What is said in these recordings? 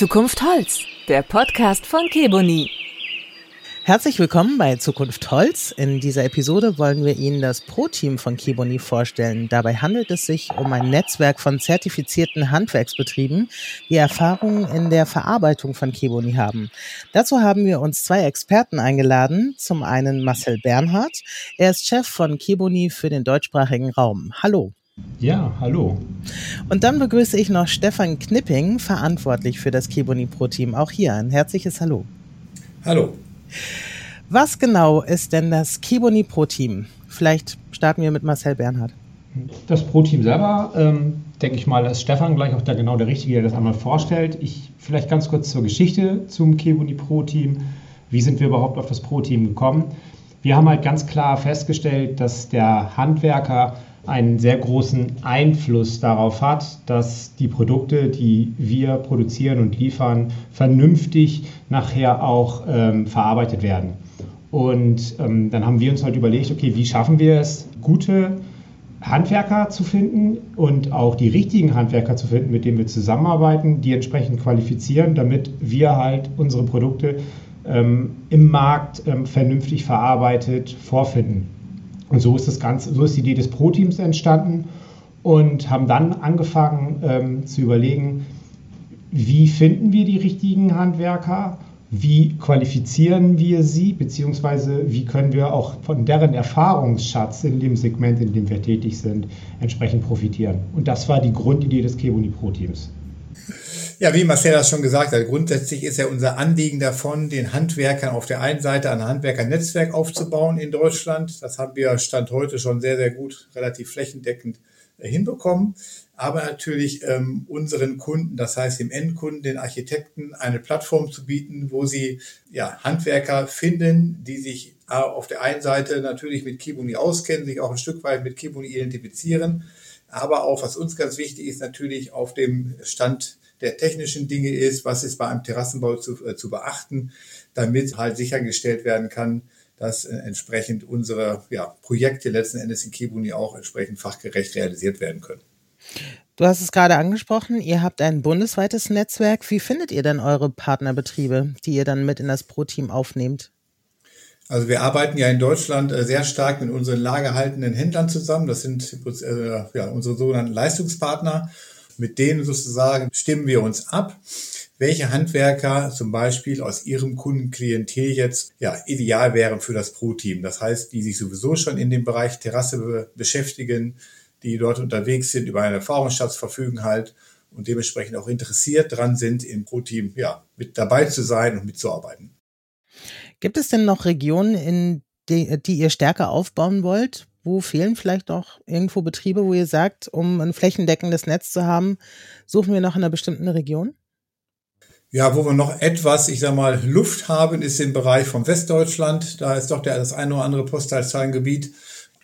Zukunft Holz, der Podcast von Keboni. Herzlich willkommen bei Zukunft Holz. In dieser Episode wollen wir Ihnen das Pro-Team von Keboni vorstellen. Dabei handelt es sich um ein Netzwerk von zertifizierten Handwerksbetrieben, die Erfahrungen in der Verarbeitung von Keboni haben. Dazu haben wir uns zwei Experten eingeladen. Zum einen Marcel Bernhardt. Er ist Chef von Keboni für den deutschsprachigen Raum. Hallo. Ja, hallo. Und dann begrüße ich noch Stefan Knipping, verantwortlich für das Keboni Pro Team. Auch hier ein herzliches Hallo. Hallo. Was genau ist denn das Keboni Pro Team? Vielleicht starten wir mit Marcel Bernhard. Das Pro Team selber, ähm, denke ich mal, ist Stefan gleich auch der, genau der Richtige, der das einmal vorstellt. Ich vielleicht ganz kurz zur Geschichte zum Keboni Pro Team. Wie sind wir überhaupt auf das Pro Team gekommen? Wir haben halt ganz klar festgestellt, dass der Handwerker einen sehr großen Einfluss darauf hat, dass die Produkte, die wir produzieren und liefern, vernünftig nachher auch ähm, verarbeitet werden. Und ähm, dann haben wir uns halt überlegt, okay, wie schaffen wir es, gute Handwerker zu finden und auch die richtigen Handwerker zu finden, mit denen wir zusammenarbeiten, die entsprechend qualifizieren, damit wir halt unsere Produkte ähm, im Markt ähm, vernünftig verarbeitet vorfinden. Und so ist das Ganze, so ist die Idee des Pro-Teams entstanden und haben dann angefangen ähm, zu überlegen, wie finden wir die richtigen Handwerker, wie qualifizieren wir sie, beziehungsweise wie können wir auch von deren Erfahrungsschatz in dem Segment, in dem wir tätig sind, entsprechend profitieren. Und das war die Grundidee des Kebuni Pro-Teams. Ja, wie Marcel das schon gesagt hat, grundsätzlich ist ja unser Anliegen davon, den Handwerkern auf der einen Seite ein Handwerkernetzwerk aufzubauen in Deutschland. Das haben wir Stand heute schon sehr, sehr gut, relativ flächendeckend äh, hinbekommen. Aber natürlich ähm, unseren Kunden, das heißt dem Endkunden, den Architekten, eine Plattform zu bieten, wo sie ja, Handwerker finden, die sich auf der einen Seite natürlich mit Kibuni auskennen, sich auch ein Stück weit mit Kibuni identifizieren, aber auch, was uns ganz wichtig ist, natürlich auf dem Stand der technischen Dinge ist, was ist bei einem Terrassenbau zu, äh, zu beachten, damit halt sichergestellt werden kann, dass äh, entsprechend unsere ja, Projekte letzten Endes in Kibuni auch entsprechend fachgerecht realisiert werden können. Du hast es gerade angesprochen, ihr habt ein bundesweites Netzwerk. Wie findet ihr denn eure Partnerbetriebe, die ihr dann mit in das Pro-Team aufnehmt? Also wir arbeiten ja in Deutschland äh, sehr stark mit unseren lagerhaltenden Händlern zusammen. Das sind äh, ja, unsere sogenannten Leistungspartner. Mit denen sozusagen stimmen wir uns ab, welche Handwerker zum Beispiel aus ihrem Kundenklientel jetzt ja, ideal wären für das Pro-Team. Das heißt, die sich sowieso schon in dem Bereich Terrasse be beschäftigen, die dort unterwegs sind, über einen Erfahrungsschatz verfügen halt und dementsprechend auch interessiert dran sind, im Pro-Team ja, mit dabei zu sein und mitzuarbeiten. Gibt es denn noch Regionen, in die, die ihr stärker aufbauen wollt? Wo fehlen vielleicht auch irgendwo Betriebe, wo ihr sagt, um ein flächendeckendes Netz zu haben, suchen wir noch in einer bestimmten Region? Ja, wo wir noch etwas, ich sag mal, Luft haben, ist im Bereich von Westdeutschland. Da ist doch der, das eine oder andere Postleitzahlengebiet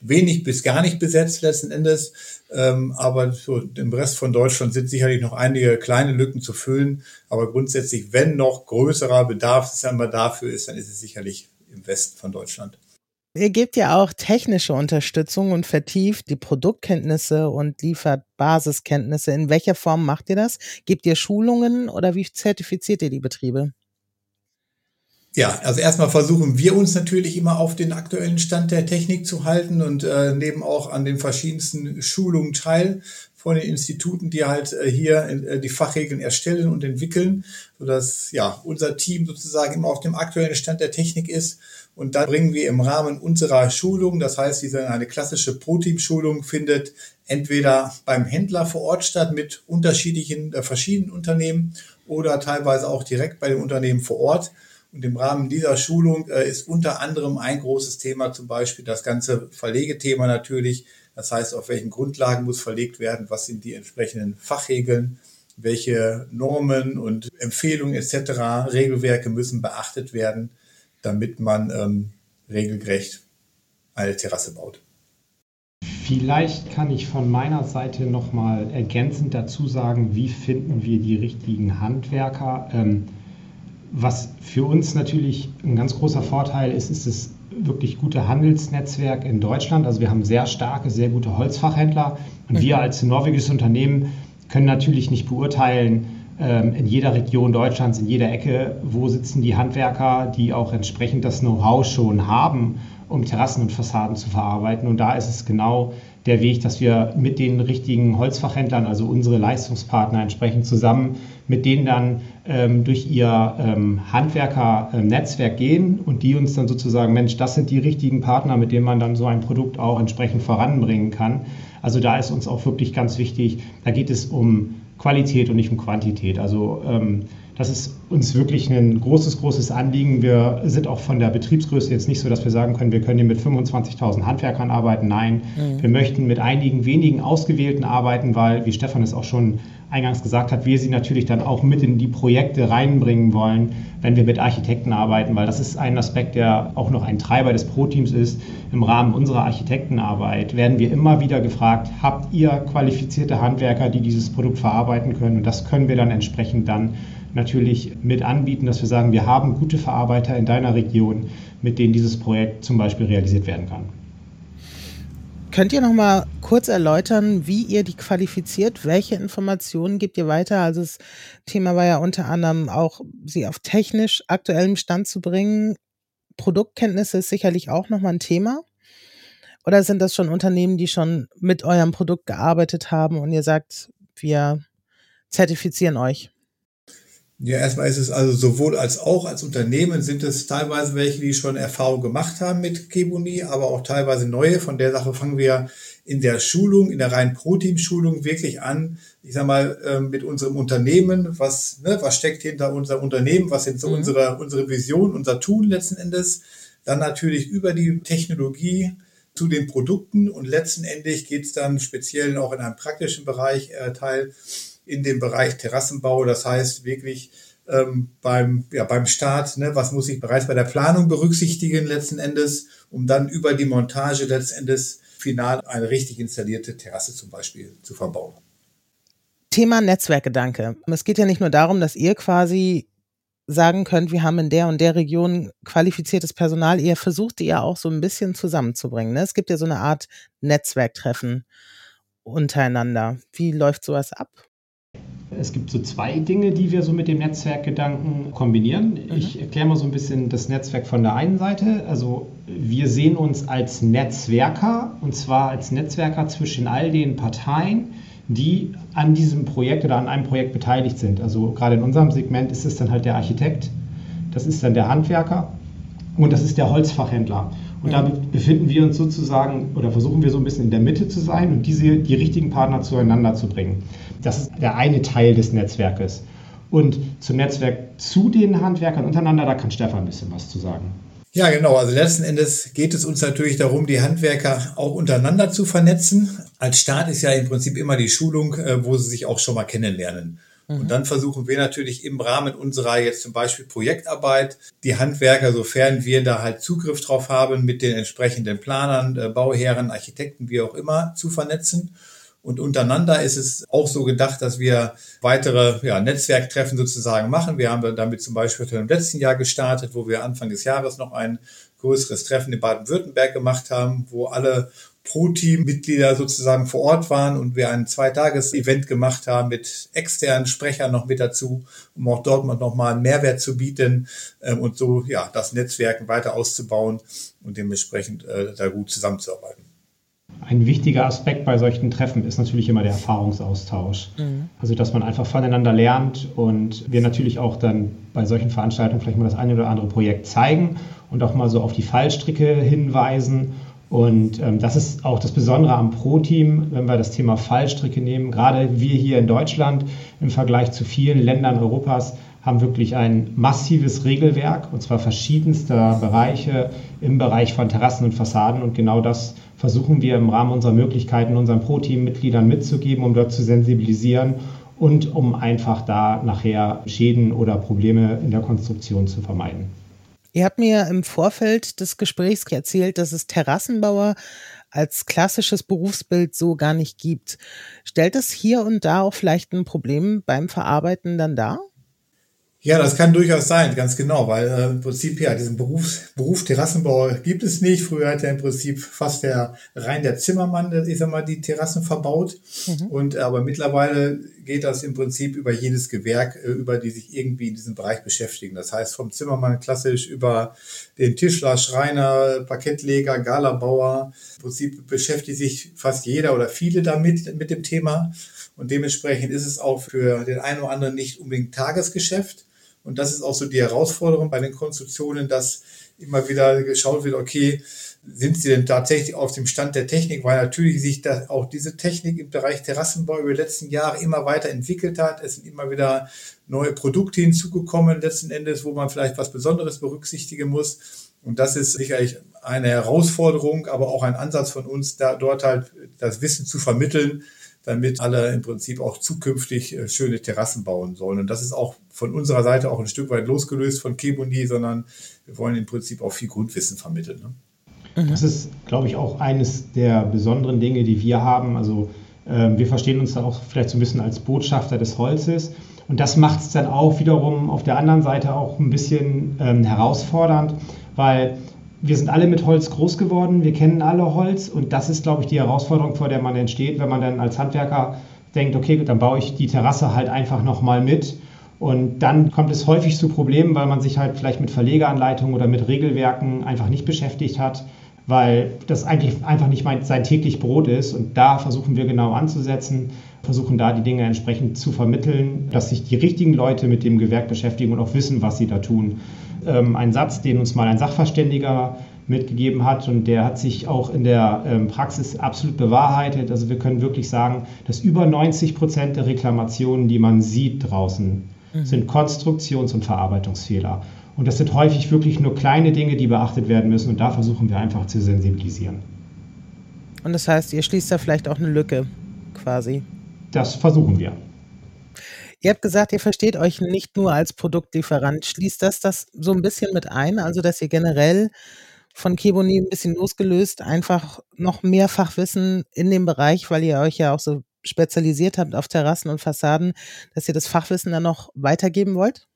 wenig bis gar nicht besetzt letzten Endes. Ähm, aber so im Rest von Deutschland sind sicherlich noch einige kleine Lücken zu füllen. Aber grundsätzlich, wenn noch größerer Bedarf dafür ist, dann ist es sicherlich im Westen von Deutschland. Ihr gebt ja auch technische Unterstützung und vertieft die Produktkenntnisse und liefert Basiskenntnisse. In welcher Form macht ihr das? Gebt ihr Schulungen oder wie zertifiziert ihr die Betriebe? Ja, also erstmal versuchen wir uns natürlich immer auf den aktuellen Stand der Technik zu halten und äh, nehmen auch an den verschiedensten Schulungen teil von den Instituten, die halt äh, hier äh, die Fachregeln erstellen und entwickeln, sodass ja unser Team sozusagen immer auf dem aktuellen Stand der Technik ist und dann bringen wir im Rahmen unserer Schulung, das heißt, diese eine klassische Pro-Team-Schulung findet entweder beim Händler vor Ort statt mit unterschiedlichen, äh, verschiedenen Unternehmen oder teilweise auch direkt bei dem Unternehmen vor Ort. Und im Rahmen dieser Schulung äh, ist unter anderem ein großes Thema zum Beispiel das ganze Verlegethema natürlich. Das heißt, auf welchen Grundlagen muss verlegt werden, was sind die entsprechenden Fachregeln, welche Normen und Empfehlungen etc., Regelwerke müssen beachtet werden damit man ähm, regelgerecht eine Terrasse baut. Vielleicht kann ich von meiner Seite nochmal ergänzend dazu sagen, wie finden wir die richtigen Handwerker. Ähm, was für uns natürlich ein ganz großer Vorteil ist, ist das wirklich gute Handelsnetzwerk in Deutschland. Also wir haben sehr starke, sehr gute Holzfachhändler und wir mhm. als norwegisches Unternehmen können natürlich nicht beurteilen, ähm, in jeder Region Deutschlands, in jeder Ecke, wo sitzen die Handwerker, die auch entsprechend das Know-how schon haben, um Terrassen und Fassaden zu verarbeiten. Und da ist es genau der Weg, dass wir mit den richtigen Holzfachhändlern, also unsere Leistungspartner entsprechend zusammen mit denen dann ähm, durch ihr ähm, Handwerkernetzwerk gehen und die uns dann sozusagen, Mensch, das sind die richtigen Partner, mit denen man dann so ein Produkt auch entsprechend voranbringen kann. Also da ist uns auch wirklich ganz wichtig, da geht es um Qualität und nicht um Quantität. Also ähm, das ist uns wirklich ein großes, großes Anliegen. Wir sind auch von der Betriebsgröße jetzt nicht so, dass wir sagen können, wir können hier mit 25.000 Handwerkern arbeiten. Nein, mhm. wir möchten mit einigen wenigen Ausgewählten arbeiten, weil, wie Stefan es auch schon eingangs gesagt hat, wir sie natürlich dann auch mit in die Projekte reinbringen wollen, wenn wir mit Architekten arbeiten, weil das ist ein Aspekt, der auch noch ein Treiber des Pro-Teams ist. Im Rahmen unserer Architektenarbeit werden wir immer wieder gefragt, habt ihr qualifizierte Handwerker, die dieses Produkt verarbeiten können? Und das können wir dann entsprechend dann natürlich mit anbieten, dass wir sagen, wir haben gute Verarbeiter in deiner Region, mit denen dieses Projekt zum Beispiel realisiert werden kann. Könnt ihr noch mal kurz erläutern, wie ihr die qualifiziert? Welche Informationen gebt ihr weiter? Also das Thema war ja unter anderem auch, sie auf technisch aktuellem Stand zu bringen. Produktkenntnisse ist sicherlich auch noch mal ein Thema. Oder sind das schon Unternehmen, die schon mit eurem Produkt gearbeitet haben und ihr sagt, wir zertifizieren euch? Ja, erstmal ist es also sowohl als auch als Unternehmen sind es teilweise welche, die schon Erfahrung gemacht haben mit Kebuni, aber auch teilweise neue. Von der Sache fangen wir in der Schulung, in der reinen Pro-Team-Schulung wirklich an. Ich sag mal, ähm, mit unserem Unternehmen, was, ne, was steckt hinter unserem Unternehmen, was sind so mhm. unsere, unsere Vision, unser Tun letzten Endes. Dann natürlich über die Technologie zu den Produkten und letztendlich geht es dann speziell auch in einem praktischen Bereich äh, Teil in dem Bereich Terrassenbau. Das heißt wirklich ähm, beim, ja, beim Start, ne, was muss ich bereits bei der Planung berücksichtigen letzten Endes, um dann über die Montage letzten Endes final eine richtig installierte Terrasse zum Beispiel zu verbauen. Thema Netzwerkgedanke. Es geht ja nicht nur darum, dass ihr quasi sagen könnt, wir haben in der und der Region qualifiziertes Personal. Ihr versucht die ja auch so ein bisschen zusammenzubringen. Ne? Es gibt ja so eine Art Netzwerktreffen untereinander. Wie läuft sowas ab? Es gibt so zwei Dinge, die wir so mit dem Netzwerkgedanken kombinieren. Mhm. Ich erkläre mal so ein bisschen das Netzwerk von der einen Seite. Also wir sehen uns als Netzwerker und zwar als Netzwerker zwischen all den Parteien, die an diesem Projekt oder an einem Projekt beteiligt sind. Also gerade in unserem Segment ist es dann halt der Architekt, das ist dann der Handwerker und das ist der Holzfachhändler. Und da befinden wir uns sozusagen oder versuchen wir so ein bisschen in der Mitte zu sein und diese, die richtigen Partner zueinander zu bringen. Das ist der eine Teil des Netzwerkes. Und zum Netzwerk zu den Handwerkern untereinander, da kann Stefan ein bisschen was zu sagen. Ja, genau. Also letzten Endes geht es uns natürlich darum, die Handwerker auch untereinander zu vernetzen. Als Start ist ja im Prinzip immer die Schulung, äh, wo sie sich auch schon mal kennenlernen. Und mhm. dann versuchen wir natürlich im Rahmen unserer jetzt zum Beispiel Projektarbeit die Handwerker, sofern wir da halt Zugriff drauf haben, mit den entsprechenden Planern, äh, Bauherren, Architekten, wie auch immer, zu vernetzen. Und untereinander ist es auch so gedacht, dass wir weitere ja, Netzwerktreffen sozusagen machen. Wir haben damit zum Beispiel im letzten Jahr gestartet, wo wir Anfang des Jahres noch ein größeres Treffen in Baden-Württemberg gemacht haben, wo alle Pro-Team-Mitglieder sozusagen vor Ort waren und wir ein Zweitages-Event gemacht haben mit externen Sprechern noch mit dazu, um auch dort noch mal einen Mehrwert zu bieten ähm, und so ja das Netzwerken weiter auszubauen und dementsprechend äh, da gut zusammenzuarbeiten. Ein wichtiger Aspekt bei solchen Treffen ist natürlich immer der Erfahrungsaustausch. Mhm. Also, dass man einfach voneinander lernt und wir natürlich auch dann bei solchen Veranstaltungen vielleicht mal das eine oder andere Projekt zeigen und auch mal so auf die Fallstricke hinweisen und ähm, das ist auch das Besondere am Pro-Team, wenn wir das Thema Fallstricke nehmen. Gerade wir hier in Deutschland im Vergleich zu vielen Ländern Europas haben wirklich ein massives Regelwerk und zwar verschiedenster Bereiche im Bereich von Terrassen und Fassaden. Und genau das versuchen wir im Rahmen unserer Möglichkeiten unseren Pro-Team-Mitgliedern mitzugeben, um dort zu sensibilisieren und um einfach da nachher Schäden oder Probleme in der Konstruktion zu vermeiden. Ihr habt mir im Vorfeld des Gesprächs erzählt, dass es Terrassenbauer als klassisches Berufsbild so gar nicht gibt. Stellt es hier und da auch vielleicht ein Problem beim Verarbeiten dann dar? Ja, das kann durchaus sein, ganz genau, weil äh, im Prinzip ja diesen Beruf, Beruf Terrassenbauer gibt es nicht. Früher hat ja im Prinzip fast der rein der Zimmermann, ich sag mal, die Terrassen verbaut. Mhm. Und aber mittlerweile geht das im Prinzip über jedes Gewerk, äh, über die sich irgendwie in diesem Bereich beschäftigen. Das heißt vom Zimmermann klassisch über den Tischler, Schreiner, Parkettleger, Galabauer. Im Prinzip beschäftigt sich fast jeder oder viele damit mit dem Thema. Und dementsprechend ist es auch für den einen oder anderen nicht unbedingt Tagesgeschäft und das ist auch so die Herausforderung bei den Konstruktionen, dass immer wieder geschaut wird, okay, sind sie denn tatsächlich auf dem Stand der Technik, weil natürlich sich da auch diese Technik im Bereich Terrassenbau über die letzten Jahre immer weiter entwickelt hat. Es sind immer wieder neue Produkte hinzugekommen, letzten Endes, wo man vielleicht was Besonderes berücksichtigen muss. Und das ist sicherlich eine Herausforderung, aber auch ein Ansatz von uns, da dort halt das Wissen zu vermitteln, damit alle im Prinzip auch zukünftig äh, schöne Terrassen bauen sollen. Und das ist auch von unserer Seite auch ein Stück weit losgelöst von Kebuni, sondern wir wollen im Prinzip auch viel Grundwissen vermitteln. Ne? Das ist, glaube ich, auch eines der besonderen Dinge, die wir haben. Also äh, wir verstehen uns da auch vielleicht so ein bisschen als Botschafter des Holzes. Und das macht es dann auch wiederum auf der anderen Seite auch ein bisschen ähm, herausfordernd, weil wir sind alle mit Holz groß geworden, wir kennen alle Holz und das ist, glaube ich, die Herausforderung, vor der man entsteht, wenn man dann als Handwerker denkt, okay, dann baue ich die Terrasse halt einfach nochmal mit. Und dann kommt es häufig zu Problemen, weil man sich halt vielleicht mit Verlegeranleitungen oder mit Regelwerken einfach nicht beschäftigt hat, weil das eigentlich einfach nicht mein, sein täglich Brot ist. Und da versuchen wir genau anzusetzen, versuchen da die Dinge entsprechend zu vermitteln, dass sich die richtigen Leute mit dem Gewerk beschäftigen und auch wissen, was sie da tun ähm, ein Satz, den uns mal ein Sachverständiger mitgegeben hat und der hat sich auch in der ähm, Praxis absolut bewahrheitet. Also wir können wirklich sagen, dass über 90 Prozent der Reklamationen, die man sieht draußen, mhm. sind Konstruktions- und Verarbeitungsfehler. Und das sind häufig wirklich nur kleine Dinge, die beachtet werden müssen und da versuchen wir einfach zu sensibilisieren. Und das heißt, ihr schließt da vielleicht auch eine Lücke quasi. Das versuchen wir. Ihr habt gesagt, ihr versteht euch nicht nur als Produktlieferant. Schließt das das so ein bisschen mit ein? Also, dass ihr generell von Keboni ein bisschen losgelöst einfach noch mehr Fachwissen in dem Bereich, weil ihr euch ja auch so spezialisiert habt auf Terrassen und Fassaden, dass ihr das Fachwissen dann noch weitergeben wollt?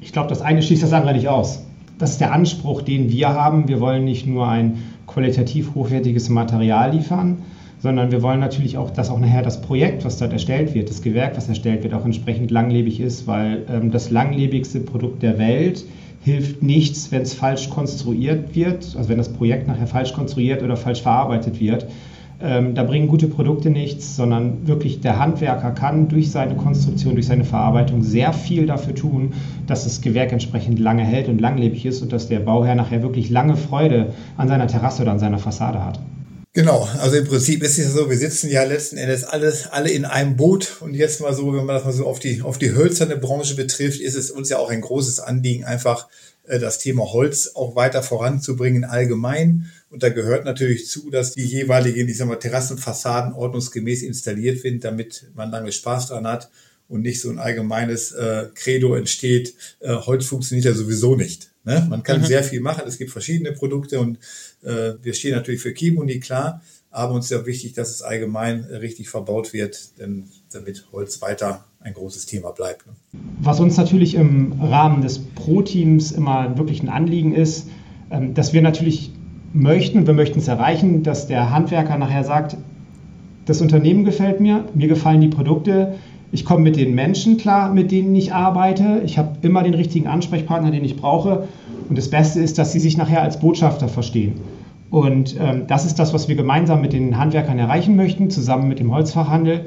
Ich glaube, das eine schließt das andere nicht aus. Das ist der Anspruch, den wir haben. Wir wollen nicht nur ein qualitativ hochwertiges Material liefern, sondern wir wollen natürlich auch, dass auch nachher das Projekt, was dort erstellt wird, das Gewerk, was erstellt wird, auch entsprechend langlebig ist, weil ähm, das langlebigste Produkt der Welt hilft nichts, wenn es falsch konstruiert wird, also wenn das Projekt nachher falsch konstruiert oder falsch verarbeitet wird. Ähm, da bringen gute Produkte nichts, sondern wirklich der Handwerker kann durch seine Konstruktion, durch seine Verarbeitung sehr viel dafür tun, dass das Gewerk entsprechend lange hält und langlebig ist und dass der Bauherr nachher wirklich lange Freude an seiner Terrasse oder an seiner Fassade hat. Genau, also im Prinzip ist es so, wir sitzen ja letzten Endes alles, alle in einem Boot und jetzt mal so, wenn man das mal so auf die, auf die hölzerne Branche betrifft, ist es uns ja auch ein großes Anliegen, einfach äh, das Thema Holz auch weiter voranzubringen allgemein. Und da gehört natürlich zu, dass die jeweiligen, ich sag mal, Terrassenfassaden ordnungsgemäß installiert werden, damit man lange Spaß dran hat und nicht so ein allgemeines äh, Credo entsteht, äh, Holz funktioniert ja sowieso nicht. Ne? Man kann mhm. sehr viel machen, es gibt verschiedene Produkte und äh, wir stehen natürlich für Kimuni, klar, aber uns ist ja wichtig, dass es allgemein richtig verbaut wird, denn damit Holz weiter ein großes Thema bleibt. Ne? Was uns natürlich im Rahmen des Pro-Teams immer wirklich ein Anliegen ist, ähm, dass wir natürlich möchten, wir möchten es erreichen, dass der Handwerker nachher sagt, das Unternehmen gefällt mir, mir gefallen die Produkte, ich komme mit den Menschen klar, mit denen ich arbeite. Ich habe immer den richtigen Ansprechpartner, den ich brauche. Und das Beste ist, dass sie sich nachher als Botschafter verstehen. Und ähm, das ist das, was wir gemeinsam mit den Handwerkern erreichen möchten, zusammen mit dem Holzfachhandel,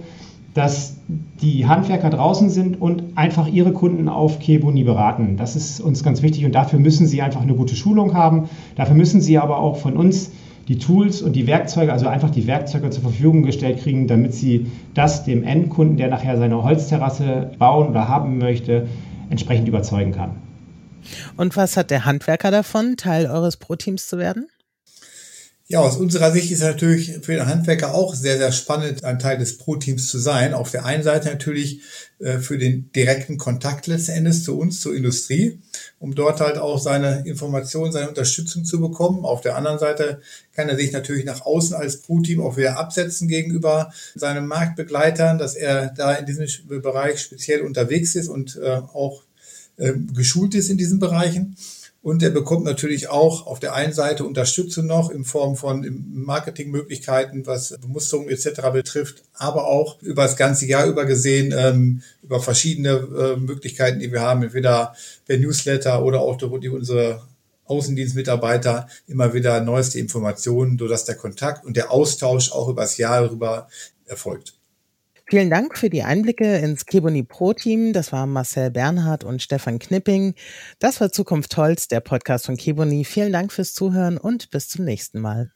dass die Handwerker draußen sind und einfach ihre Kunden auf Kebuni beraten. Das ist uns ganz wichtig und dafür müssen sie einfach eine gute Schulung haben. Dafür müssen sie aber auch von uns die Tools und die Werkzeuge, also einfach die Werkzeuge zur Verfügung gestellt kriegen, damit sie das dem Endkunden, der nachher seine Holzterrasse bauen oder haben möchte, entsprechend überzeugen kann. Und was hat der Handwerker davon, Teil eures Pro-Teams zu werden? Ja, aus unserer Sicht ist natürlich für den Handwerker auch sehr, sehr spannend, ein Teil des Pro-Teams zu sein. Auf der einen Seite natürlich äh, für den direkten Kontakt letzten Endes zu uns, zur Industrie, um dort halt auch seine Informationen, seine Unterstützung zu bekommen. Auf der anderen Seite kann er sich natürlich nach außen als Pro-Team auch wieder absetzen gegenüber seinen Marktbegleitern, dass er da in diesem Bereich speziell unterwegs ist und äh, auch äh, geschult ist in diesen Bereichen. Und er bekommt natürlich auch auf der einen Seite Unterstützung noch in Form von Marketingmöglichkeiten, was Bemusterung etc. betrifft, aber auch über das ganze Jahr über gesehen, ähm, über verschiedene äh, Möglichkeiten, die wir haben, entweder per Newsletter oder auch durch unsere Außendienstmitarbeiter immer wieder neueste Informationen, sodass der Kontakt und der Austausch auch über das Jahr darüber erfolgt. Vielen Dank für die Einblicke ins Keboni Pro Team. Das waren Marcel Bernhard und Stefan Knipping. Das war Zukunft Holz, der Podcast von Keboni. Vielen Dank fürs Zuhören und bis zum nächsten Mal.